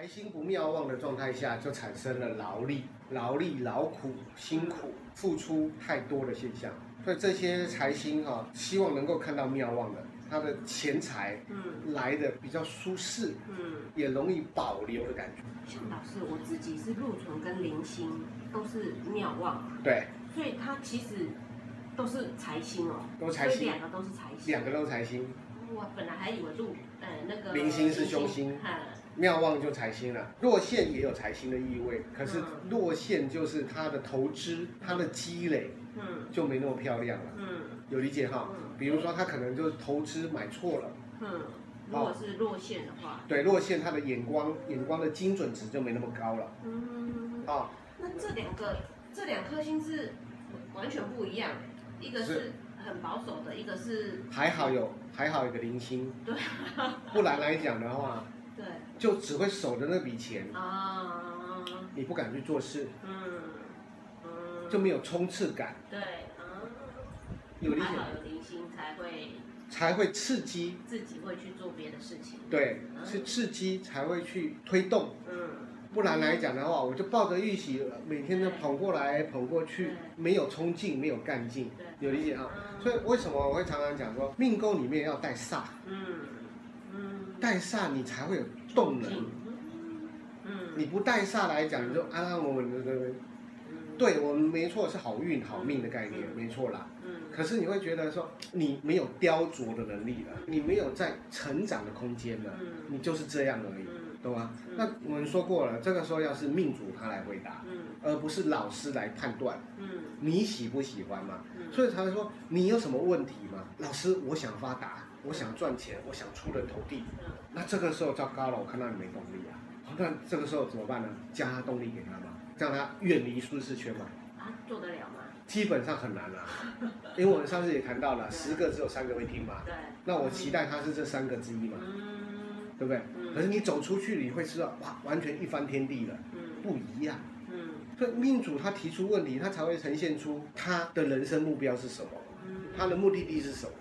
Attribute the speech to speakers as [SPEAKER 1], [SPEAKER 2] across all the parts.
[SPEAKER 1] 财星不妙旺的状态下，就产生了劳力、劳力、劳苦、辛苦、付出太多的现象。所以这些财星哈，希望能够看到妙旺的，他的钱财嗯。来的比较舒适，嗯，也容易保留的感觉。
[SPEAKER 2] 像老师，我自己是禄存跟铃星都是妙旺，
[SPEAKER 1] 对，
[SPEAKER 2] 所以它其实都是财星哦，
[SPEAKER 1] 都财星，
[SPEAKER 2] 两个都是财星，
[SPEAKER 1] 两个都是财星。
[SPEAKER 2] 我本来还以为禄呃那个
[SPEAKER 1] 铃星是凶星，庙旺就财星了。落陷也有财星的意味，可是落陷就是他的投资，他的积累。嗯，就没那么漂亮了。嗯，有理解哈。嗯，比如说他可能就是投资买错了。嗯，
[SPEAKER 2] 如果是落陷的话。
[SPEAKER 1] 对，落陷他的眼光眼光的精准值就没那么高了。嗯。
[SPEAKER 2] 啊，那这两个这两颗星是完全不一样，一个是很保守的，一个是
[SPEAKER 1] 还好有还好有个零星。
[SPEAKER 2] 对。
[SPEAKER 1] 不然来讲的话，
[SPEAKER 2] 对，
[SPEAKER 1] 就只会守着那笔钱啊，你不敢去做事。嗯。就没有冲刺感。
[SPEAKER 2] 对，嗯，有还好有铃星才会
[SPEAKER 1] 才会刺激
[SPEAKER 2] 自己会去做别的事情。
[SPEAKER 1] 对，嗯、是刺激才会去推动。嗯，不然来讲的话，我就抱着预习，每天都捧过来捧过去，没有冲劲，没有干劲。对，有理解啊？嗯、所以为什么我会常常讲说，命宫里面要带煞？嗯嗯，带煞你才会有动能。嗯，你不带煞来讲，你就安安稳稳的对。对我们没错，是好运好命的概念，嗯、没错啦。嗯。可是你会觉得说，你没有雕琢的能力了，你没有在成长的空间了，嗯、你就是这样而已，嗯、懂吗？嗯、那我们说过了，这个时候要是命主他来回答，嗯、而不是老师来判断，嗯、你喜不喜欢嘛？嗯、所以才会说你有什么问题吗？老师，我想发达，我想赚钱，我想出人头地。嗯、那这个时候糟糕了，我看到你没动力啊。那这个时候怎么办呢？加他动力给他嘛。让他远离舒适圈嘛？
[SPEAKER 2] 啊，做得了吗？
[SPEAKER 1] 基本上很难了，因为我们上次也谈到了，十个只有三个会听嘛。对。那我期待他是这三个之一嘛？嗯。对不对？嗯。可是你走出去，你会知道，哇，完全一番天地了。嗯。不一样。嗯。所以命主他提出问题，他才会呈现出他的人生目标是什么，他的目的地是什么。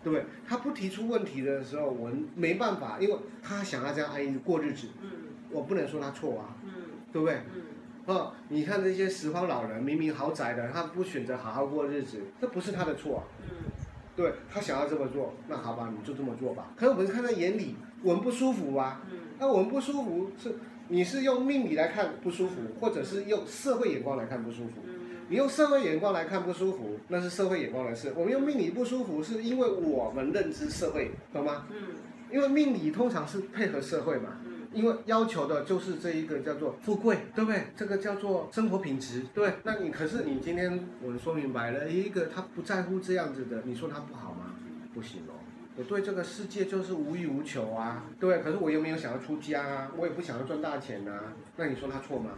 [SPEAKER 1] 嗯。对不对？他不提出问题的时候，我们没办法，因为他想要这样安逸过日子。嗯。我不能说他错啊。嗯。对不对？嗯。哦，你看这些拾荒老人，明明豪宅的，他不选择好好过日子，这不是他的错啊。嗯，对，他想要这么做，那好吧，你就这么做吧。可是我们看在眼里，我们不舒服啊。嗯，那我们不舒服是，你是用命理来看不舒服，或者是用社会眼光来看不舒服。嗯，你用社会眼光来看不舒服，那是社会眼光的事。我们用命理不舒服，是因为我们认知社会，懂吗？嗯，因为命理通常是配合社会嘛。因为要求的就是这一个叫做富贵，对不对？这个叫做生活品质，对。那你可是你今天我说明白了，一个他不在乎这样子的，你说他不好吗？不行哦。我对这个世界就是无欲无求啊，对。可是我又没有想要出家啊，我也不想要赚大钱啊。那你说他错吗？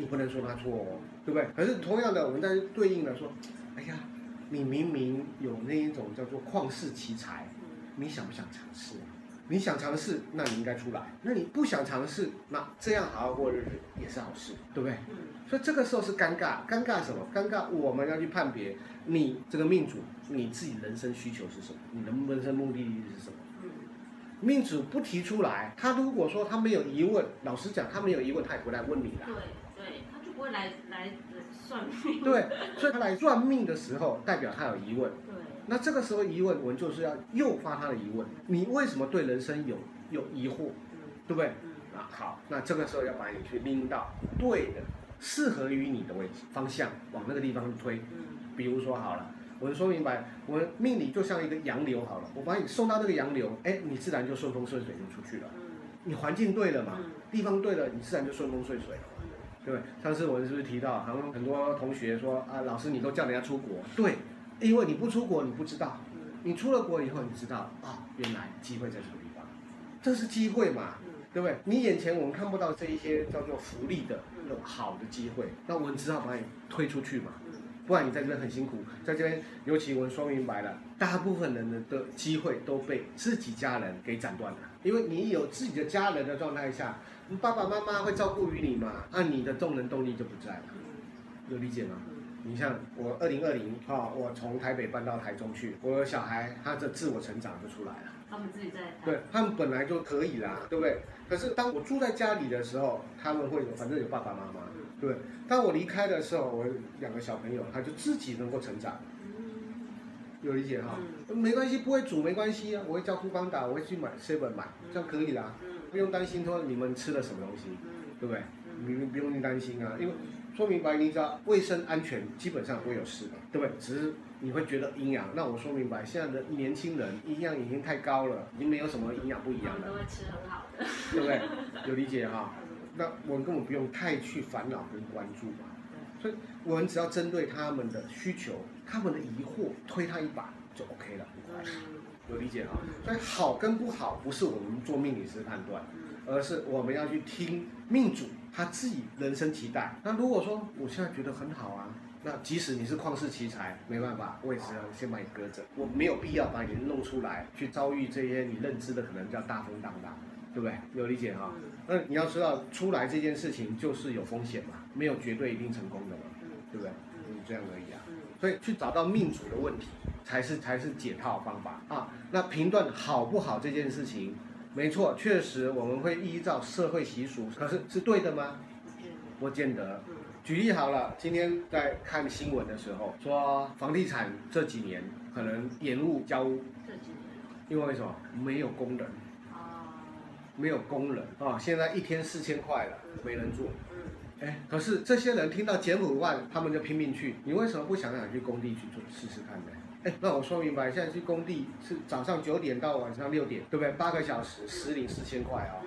[SPEAKER 1] 你不能说他错哦，对不对？可是同样的，我们在对应的说，哎呀，你明明有那一种叫做旷世奇才，你想不想尝试？你想尝试，那你应该出来；那你不想尝试，那这样好好过日子也是好事，对不对？嗯。所以这个时候是尴尬，尴尬什么？尴尬我们要去判别你这个命主，你自己人生需求是什么？你的人生目的地是什么？嗯。命主不提出来，他如果说他没有疑问，老实讲，他没有疑问，他也不来问你
[SPEAKER 2] 了。不会来来算命。
[SPEAKER 1] 对，所以他来算命的时候，代表他有疑问。对那这个时候疑问，我们就是要诱发他的疑问。你为什么对人生有有疑惑，对不对？啊，好，那这个时候要把你去拎到对的、适合于你的位置方向，往那个地方推。比如说好了，我就说明白，我们命里就像一个洋流好了，我把你送到那个洋流，哎，你自然就顺风顺水就出去了。你环境对了嘛，地方对了，你自然就顺风顺水了，对？上次我们是不是提到，好像很多同学说啊，老师你都叫人家出国，对。因为你不出国，你不知道；你出了国以后，你知道啊，原来机会在这个地方，这是机会嘛，对不对？你眼前我们看不到这一些叫做福利的、有好的机会，那我们只好把你推出去嘛。不然你在这边很辛苦，在这边，尤其我说明白了，大部分人的的机会都被自己家人给斩断了。因为你有自己的家人的状态下，爸爸妈妈会照顾于你嘛，那你的动能动力就不在了，有理解吗？你像我二零二零啊，我从台北搬到台中去，我的小孩他的自我成长就出来了。
[SPEAKER 2] 他们自己在。
[SPEAKER 1] 对，他们本来就可以啦，对不对？可是当我住在家里的时候，他们会有，反正有爸爸妈妈，对？当我离开的时候，我两个小朋友他就自己能够成长。有理解哈？没关系，不会煮没关系啊，我会叫富邦达，我会去买 seven 买，这样可以啦，不用担心说你们吃了什么东西，对不对？你们不用担心啊，因为说明白，你知道卫生安全基本上不会有事的，对不对？只是你会觉得营养。那我说明白，现在的年轻人营养已经太高了，已经没有什么营养不一样的。
[SPEAKER 2] 都会吃很好的，
[SPEAKER 1] 对不对？有理解哈？那我们根本不用太去烦恼跟关注嘛。所以我们只要针对他们的需求、他们的疑惑，推他一把就 OK 了。有理解哈？所以好跟不好不是我们做命理师判断，而是我们要去听命主他自己人生期待。那如果说我现在觉得很好啊，那即使你是旷世奇才，没办法，我也是要先把你搁着。我没有必要把你弄出来，去遭遇这些你认知的可能叫大风大浪，对不对？有理解哈？那你要知道，出来这件事情就是有风险嘛，没有绝对一定成功的嘛，对不对？就是这样而已啊。所以去找到命主的问题，才是才是解套方法啊。那评断好不好这件事情，没错，确实我们会依照社会习俗，可是是对的吗？不见得。举例好了，今天在看新闻的时候说，房地产这几年可能延误交屋。这几年。因为为什么？没有工人。没有工人啊，现在一天四千块了，没人做。哎，可是这些人听到柬埔寨，他们就拼命去。你为什么不想想去工地去做试试看呢？哎，那我说明白，现在去工地是早上九点到晚上六点，对不对？八个小时，时领四千块啊。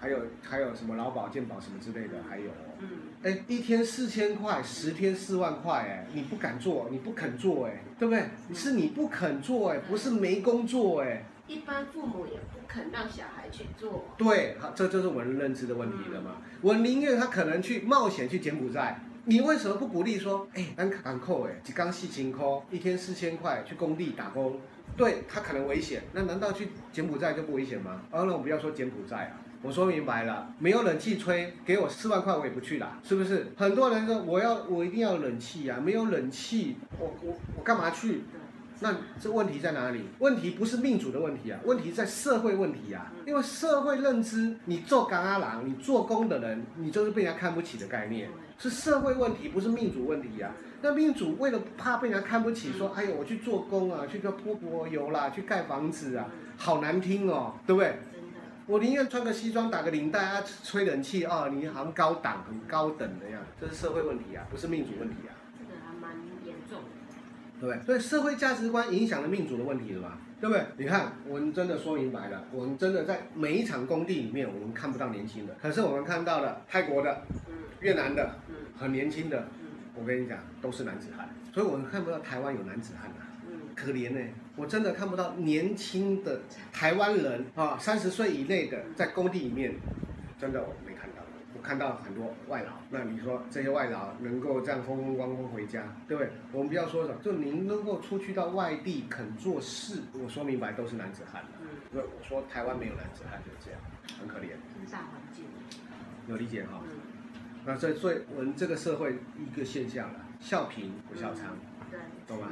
[SPEAKER 1] 还有还有什么劳保健保什么之类的，还有嗯。哎，一天四千块，十天四万块，哎，你不敢做，你不肯做，哎，对不对？是你不肯做，哎，不是没工作，哎。
[SPEAKER 2] 一般父母也不肯让小孩去做。
[SPEAKER 1] 对，好，这就是我们认知的问题了嘛。嗯、我宁愿他可能去冒险去柬埔寨，你为什么不鼓励说，哎，单港扣，哎，几刚细情扣，一天四千块去工地打工，对他可能危险，那难道去柬埔寨就不危险吗？哦，那我不要说柬埔寨啊，我说明白了，没有冷气吹，给我四万块我也不去了，是不是？很多人说我要我一定要冷气啊，没有冷气，我我我干嘛去？那这问题在哪里？问题不是命主的问题啊，问题在社会问题啊。因为社会认知，你做工仔人，你做工的人，你就是被人家看不起的概念，是社会问题，不是命主问题啊。那命主为了怕被人家看不起，说，哎呦，我去做工啊，去个泼泼油啦，去盖房子啊，好难听哦，对不对？我宁愿穿个西装，打个领带啊，吹冷气啊，哦，你好像高档、很高等的样子，这是社会问题啊，不是命主问题啊。这个还蛮严重的对不对？所以社会价值观影响了命主的问题了吧？对不对？你看，我们真的说明白了，我们真的在每一场工地里面，我们看不到年轻的，可是我们看到了泰国的、越南的、很年轻的，我跟你讲，都是男子汉。所以我们看不到台湾有男子汉啊，可怜呢，我真的看不到年轻的台湾人啊，三十岁以内的在工地里面，真的我没看到。我看到很多外劳，那你说这些外劳能够这样风风光光回家，对不对？我们不要说什么，就您能够出去到外地肯做事，我说明白都是男子汉了。嗯，对，我说台湾没有男子汉就是这样，很可怜。大环境，有理解哈？嗯。那所以，所以我们这个社会一个现象了，笑贫不笑娼，对，懂吗？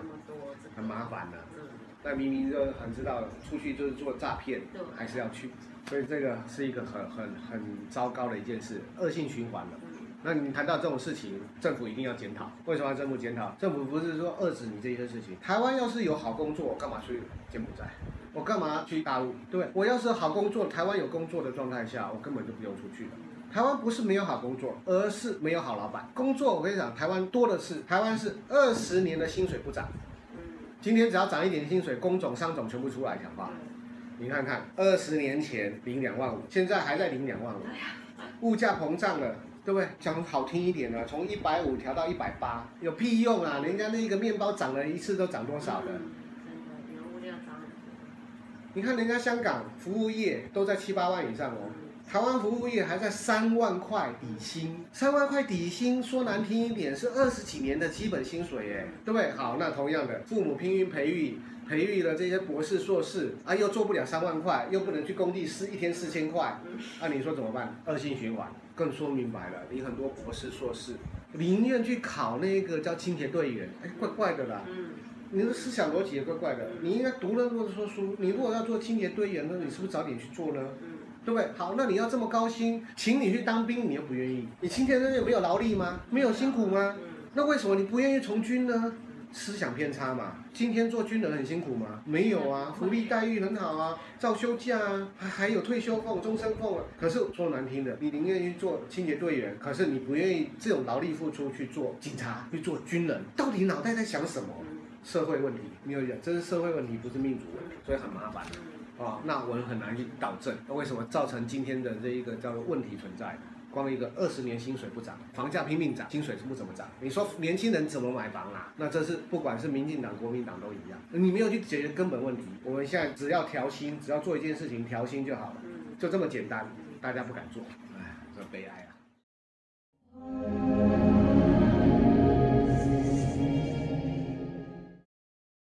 [SPEAKER 1] 很麻烦的。嗯。那明明就很知道出去就是做诈骗，还是要去。所以这个是一个很很很糟糕的一件事，恶性循环了。那你谈到这种事情，政府一定要检讨。为什么要政府检讨？政府不是说遏制你这些事情。台湾要是有好工作，我干嘛去柬埔寨？我干嘛去大陆？对？我要是好工作，台湾有工作的状态下，我根本就不用出去了。台湾不是没有好工作，而是没有好老板。工作我跟你讲，台湾多的是。台湾是二十年的薪水不涨，今天只要涨一点薪水，工种、商种全部出来讲话。你看看，二十年前领两万五，现在还在领两万五，物价膨胀了，对不对？讲好听一点呢，从一百五调到一百八，有屁用啊？人家那个面包涨了一次都涨多少的？你看人家香港服务业都在七八万以上哦。台湾服务业还在三万块底薪，三万块底薪说难听一点是二十几年的基本薪水耶，对不对？好，那同样的，父母拼命培育，培育了这些博士、硕士，啊，又做不了三万块，又不能去工地四一天四千块，那、啊、你说怎么办？恶性循环，更说明白了，你很多博士、硕士宁愿去考那个叫清洁队员，哎，怪怪的啦。你的思想逻辑也怪怪的。你应该读了那么多书，你如果要做清洁队员，那你是不是早点去做呢？对不对？好，那你要这么高薪，请你去当兵，你又不愿意。你清洁队员没有劳力吗？没有辛苦吗？那为什么你不愿意从军呢？思想偏差嘛。今天做军人很辛苦吗？没有啊，福利待遇很好啊，照休假啊，还还有退休俸、终身俸啊。可是说难听的，你宁愿去做清洁队员，可是你不愿意这种劳力付出去做警察、去做军人，到底脑袋在想什么？社会问题，没有讲，这是社会问题，不是民主问题，所以很麻烦啊。那我们很难去导正，那为什么造成今天的这一个叫做问题存在？光一个二十年薪水不涨，房价拼命涨，薪水是不怎么涨。你说年轻人怎么买房啊？那这是不管是民进党、国民党都一样。你没有去解决根本问题。我们现在只要调薪，只要做一件事情调薪就好了，就这么简单。大家不敢做，哎，这悲哀啊。